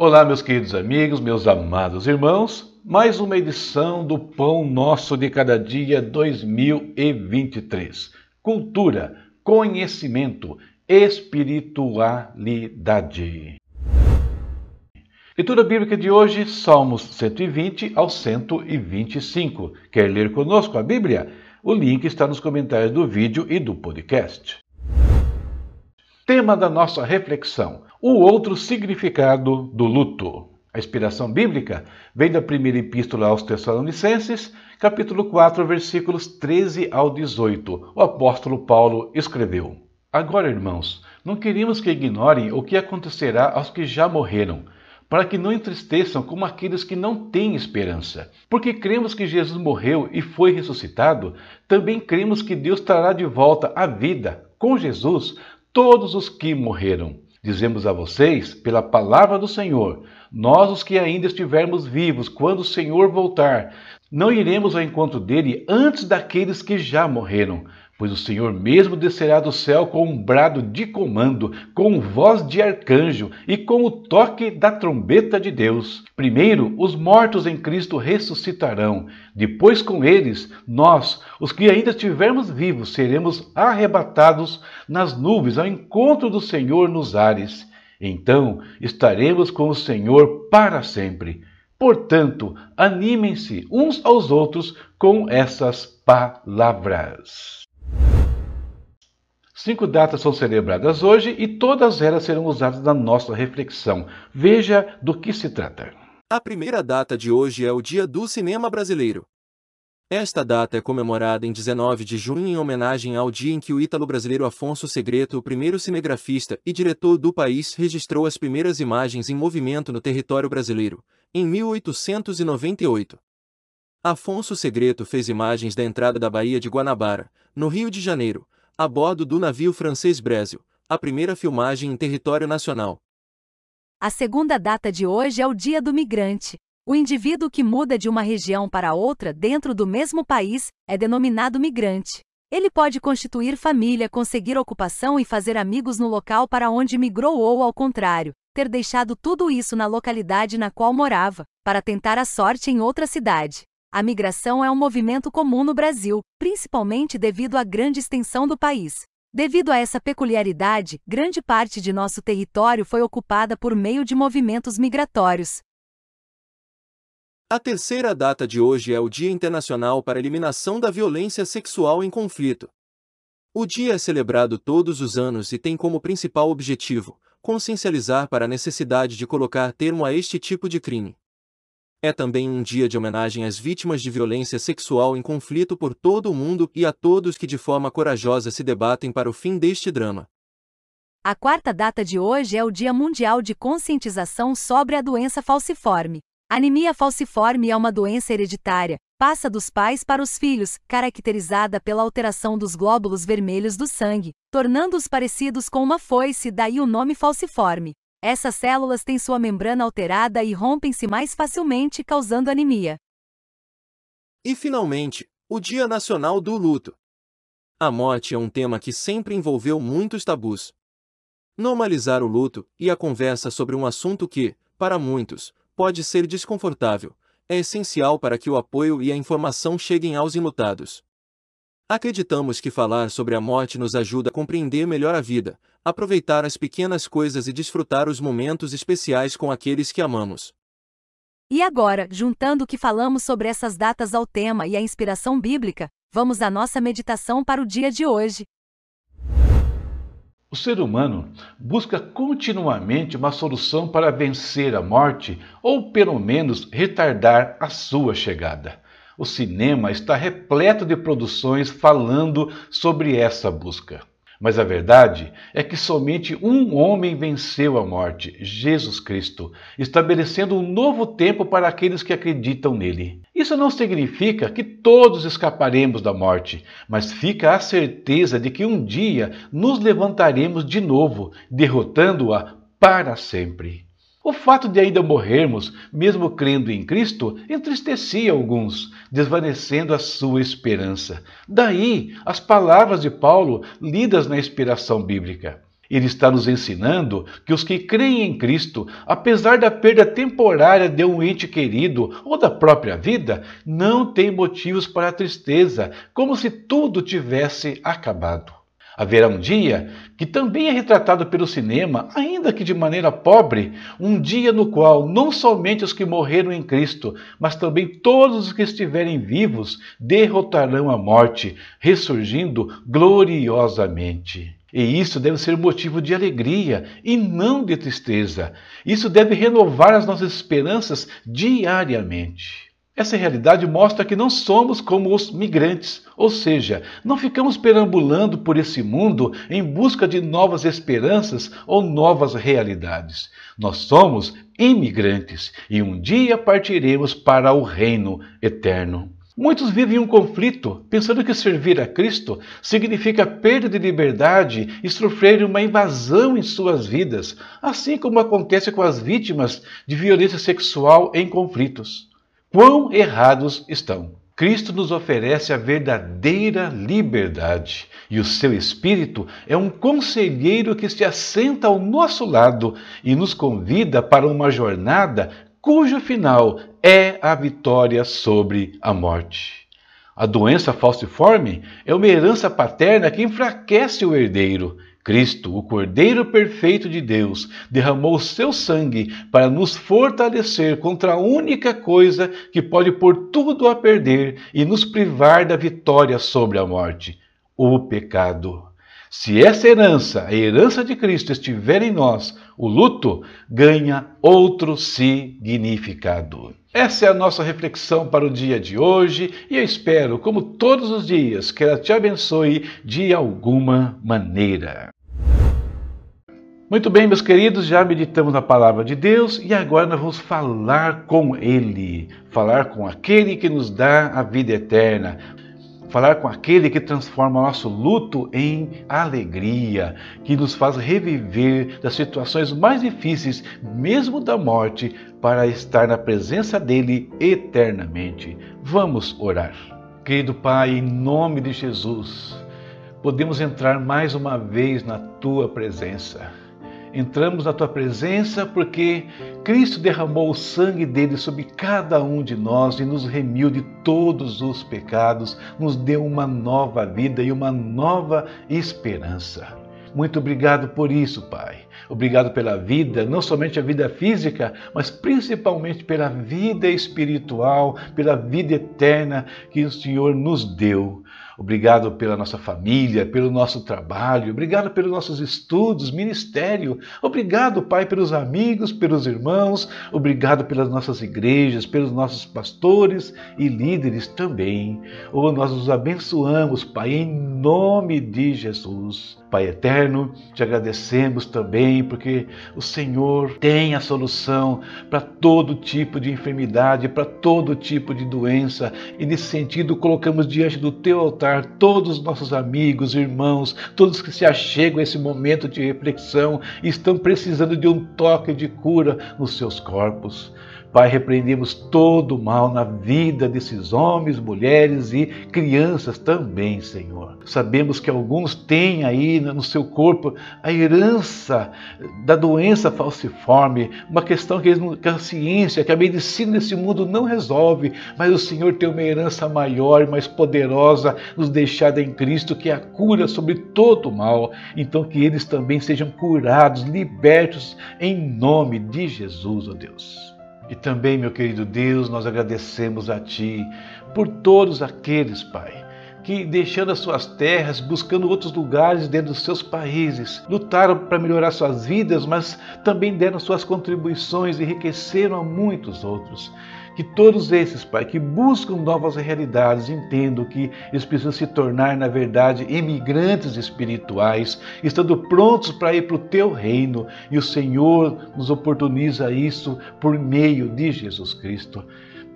Olá, meus queridos amigos, meus amados irmãos, mais uma edição do Pão Nosso de Cada Dia 2023. Cultura, conhecimento, espiritualidade. Leitura bíblica de hoje, Salmos 120 ao 125. Quer ler conosco a Bíblia? O link está nos comentários do vídeo e do podcast. Tema da nossa reflexão: o outro significado do luto. A inspiração bíblica vem da primeira epístola aos Tessalonicenses, capítulo 4, versículos 13 ao 18. O apóstolo Paulo escreveu: Agora, irmãos, não queríamos que ignorem o que acontecerá aos que já morreram, para que não entristeçam como aqueles que não têm esperança. Porque cremos que Jesus morreu e foi ressuscitado, também cremos que Deus trará de volta à vida, com Jesus, todos os que morreram. Dizemos a vocês, pela palavra do Senhor, nós os que ainda estivermos vivos, quando o Senhor voltar, não iremos ao encontro dele antes daqueles que já morreram, Pois o Senhor mesmo descerá do céu com um brado de comando, com voz de arcanjo e com o toque da trombeta de Deus. Primeiro, os mortos em Cristo ressuscitarão. Depois, com eles, nós, os que ainda estivermos vivos, seremos arrebatados nas nuvens ao encontro do Senhor nos ares. Então estaremos com o Senhor para sempre. Portanto, animem-se uns aos outros com essas palavras. Cinco datas são celebradas hoje e todas elas serão usadas na nossa reflexão. Veja do que se trata. A primeira data de hoje é o Dia do Cinema Brasileiro. Esta data é comemorada em 19 de junho em homenagem ao dia em que o ítalo-brasileiro Afonso Segreto, o primeiro cinegrafista e diretor do país, registrou as primeiras imagens em movimento no território brasileiro, em 1898. Afonso Segreto fez imagens da entrada da Baía de Guanabara, no Rio de Janeiro, a bordo do navio francês Brésil, a primeira filmagem em território nacional. A segunda data de hoje é o Dia do Migrante. O indivíduo que muda de uma região para outra dentro do mesmo país é denominado migrante. Ele pode constituir família, conseguir ocupação e fazer amigos no local para onde migrou ou, ao contrário, ter deixado tudo isso na localidade na qual morava, para tentar a sorte em outra cidade. A migração é um movimento comum no Brasil, principalmente devido à grande extensão do país. Devido a essa peculiaridade, grande parte de nosso território foi ocupada por meio de movimentos migratórios. A terceira data de hoje é o Dia Internacional para a Eliminação da Violência Sexual em Conflito. O dia é celebrado todos os anos e tem como principal objetivo consciencializar para a necessidade de colocar termo a este tipo de crime. É também um dia de homenagem às vítimas de violência sexual em conflito por todo o mundo e a todos que de forma corajosa se debatem para o fim deste drama. A quarta data de hoje é o Dia Mundial de Conscientização sobre a Doença Falciforme. Anemia falciforme é uma doença hereditária, passa dos pais para os filhos, caracterizada pela alteração dos glóbulos vermelhos do sangue, tornando-os parecidos com uma foice, daí o nome falciforme. Essas células têm sua membrana alterada e rompem-se mais facilmente, causando anemia. E finalmente, o Dia Nacional do Luto. A morte é um tema que sempre envolveu muitos tabus. Normalizar o luto e a conversa sobre um assunto que, para muitos, pode ser desconfortável, é essencial para que o apoio e a informação cheguem aos enlutados. Acreditamos que falar sobre a morte nos ajuda a compreender melhor a vida, aproveitar as pequenas coisas e desfrutar os momentos especiais com aqueles que amamos. E agora, juntando o que falamos sobre essas datas ao tema e a inspiração bíblica, vamos à nossa meditação para o dia de hoje. O ser humano busca continuamente uma solução para vencer a morte ou, pelo menos, retardar a sua chegada. O cinema está repleto de produções falando sobre essa busca. Mas a verdade é que somente um homem venceu a morte, Jesus Cristo, estabelecendo um novo tempo para aqueles que acreditam nele. Isso não significa que todos escaparemos da morte, mas fica a certeza de que um dia nos levantaremos de novo, derrotando-a para sempre. O fato de ainda morrermos, mesmo crendo em Cristo, entristecia alguns, desvanecendo a sua esperança. Daí as palavras de Paulo lidas na inspiração bíblica. Ele está nos ensinando que os que creem em Cristo, apesar da perda temporária de um ente querido ou da própria vida, não têm motivos para tristeza, como se tudo tivesse acabado. Haverá um dia, que também é retratado pelo cinema, ainda que de maneira pobre, um dia no qual não somente os que morreram em Cristo, mas também todos os que estiverem vivos derrotarão a morte, ressurgindo gloriosamente. E isso deve ser motivo de alegria e não de tristeza. Isso deve renovar as nossas esperanças diariamente. Essa realidade mostra que não somos como os migrantes, ou seja, não ficamos perambulando por esse mundo em busca de novas esperanças ou novas realidades. Nós somos imigrantes e um dia partiremos para o reino eterno. Muitos vivem um conflito, pensando que servir a Cristo significa perda de liberdade e sofrer uma invasão em suas vidas, assim como acontece com as vítimas de violência sexual em conflitos. Quão errados estão! Cristo nos oferece a verdadeira liberdade e o seu Espírito é um conselheiro que se assenta ao nosso lado e nos convida para uma jornada cujo final é a vitória sobre a morte. A doença falciforme é uma herança paterna que enfraquece o herdeiro Cristo, o Cordeiro perfeito de Deus, derramou seu sangue para nos fortalecer contra a única coisa que pode pôr tudo a perder e nos privar da vitória sobre a morte: o pecado. Se essa herança, a herança de Cristo, estiver em nós, o luto ganha outro significado. Essa é a nossa reflexão para o dia de hoje e eu espero, como todos os dias, que ela te abençoe de alguma maneira. Muito bem, meus queridos, já meditamos na palavra de Deus e agora nós vamos falar com Ele, falar com aquele que nos dá a vida eterna, falar com aquele que transforma nosso luto em alegria, que nos faz reviver das situações mais difíceis, mesmo da morte, para estar na presença dele eternamente. Vamos orar. Querido Pai, em nome de Jesus, podemos entrar mais uma vez na tua presença Entramos na tua presença porque Cristo derramou o sangue dele sobre cada um de nós e nos remiu de todos os pecados, nos deu uma nova vida e uma nova esperança. Muito obrigado por isso, Pai. Obrigado pela vida, não somente a vida física, mas principalmente pela vida espiritual, pela vida eterna que o Senhor nos deu. Obrigado pela nossa família, pelo nosso trabalho, obrigado pelos nossos estudos, ministério. Obrigado, Pai, pelos amigos, pelos irmãos, obrigado pelas nossas igrejas, pelos nossos pastores e líderes também. Oh, nós os abençoamos, Pai, em nome de Jesus. Pai eterno, te agradecemos também porque o Senhor tem a solução para todo tipo de enfermidade, para todo tipo de doença, e nesse sentido colocamos diante do teu altar todos os nossos amigos, irmãos, todos que se achegam a esse momento de reflexão e estão precisando de um toque de cura nos seus corpos. Pai, repreendemos todo o mal na vida desses homens, mulheres e crianças também, Senhor. Sabemos que alguns têm aí no seu corpo a herança da doença falciforme, uma questão que a ciência, que a medicina desse mundo não resolve, mas o Senhor tem uma herança maior e mais poderosa nos deixada em Cristo, que é a cura sobre todo o mal. Então, que eles também sejam curados, libertos em nome de Jesus, ó oh Deus. E também, meu querido Deus, nós agradecemos a Ti por todos aqueles, Pai, que deixando as suas terras, buscando outros lugares dentro dos seus países, lutaram para melhorar suas vidas, mas também deram suas contribuições e enriqueceram a muitos outros. Que todos esses, Pai, que buscam novas realidades, entendam que eles precisam se tornar, na verdade, imigrantes espirituais, estando prontos para ir para o teu reino. E o Senhor nos oportuniza isso por meio de Jesus Cristo.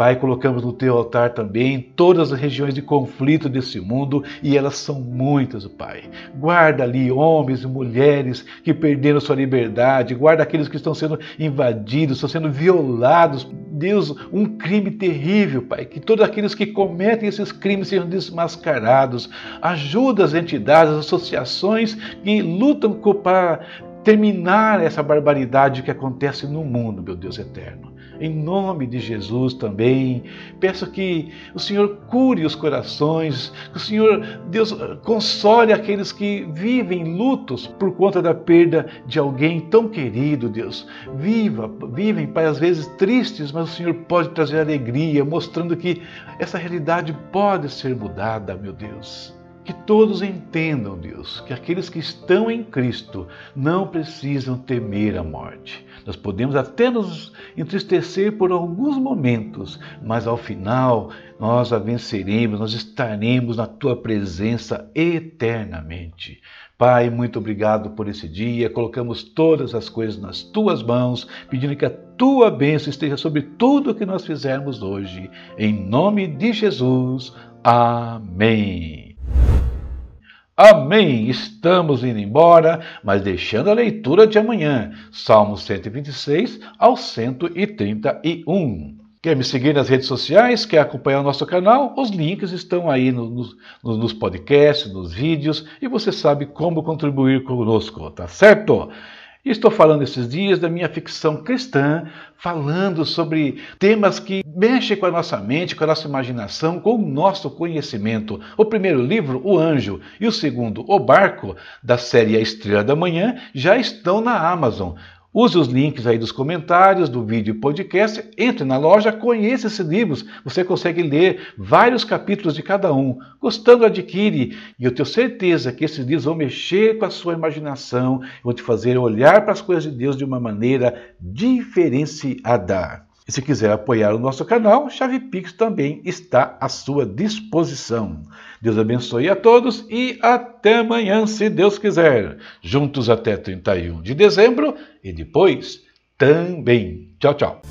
Pai, colocamos no teu altar também todas as regiões de conflito desse mundo e elas são muitas, Pai. Guarda ali homens e mulheres que perderam sua liberdade, guarda aqueles que estão sendo invadidos, estão sendo violados Deus, um crime terrível, Pai. Que todos aqueles que cometem esses crimes sejam desmascarados. Ajuda as entidades, as associações que lutam para terminar essa barbaridade que acontece no mundo, meu Deus eterno. Em nome de Jesus também, peço que o Senhor cure os corações, que o Senhor, Deus, console aqueles que vivem lutos por conta da perda de alguém tão querido, Deus. Viva, vivem, Pai, às vezes tristes, mas o Senhor pode trazer alegria, mostrando que essa realidade pode ser mudada, meu Deus. Que todos entendam, Deus, que aqueles que estão em Cristo não precisam temer a morte. Nós podemos até nos entristecer por alguns momentos, mas ao final nós a venceremos, nós estaremos na tua presença eternamente. Pai, muito obrigado por esse dia. Colocamos todas as coisas nas tuas mãos, pedindo que a tua bênção esteja sobre tudo o que nós fizermos hoje. Em nome de Jesus. Amém. Amém. Estamos indo embora, mas deixando a leitura de amanhã, Salmos 126 ao 131. Quer me seguir nas redes sociais? Quer acompanhar o nosso canal? Os links estão aí no, no, nos podcasts, nos vídeos e você sabe como contribuir conosco, tá certo? Estou falando esses dias da minha ficção cristã, falando sobre temas que mexem com a nossa mente, com a nossa imaginação, com o nosso conhecimento. O primeiro livro, O Anjo, e o segundo, O Barco, da série A Estrela da Manhã, já estão na Amazon. Use os links aí dos comentários do vídeo e podcast, entre na loja, conheça esses livros. Você consegue ler vários capítulos de cada um. Gostando, adquire. E eu tenho certeza que esses livros vão mexer com a sua imaginação, vão te fazer olhar para as coisas de Deus de uma maneira diferenciada. E se quiser apoiar o nosso canal, Chave Pix também está à sua disposição. Deus abençoe a todos e até amanhã, se Deus quiser. Juntos até 31 de dezembro e depois também. Tchau, tchau.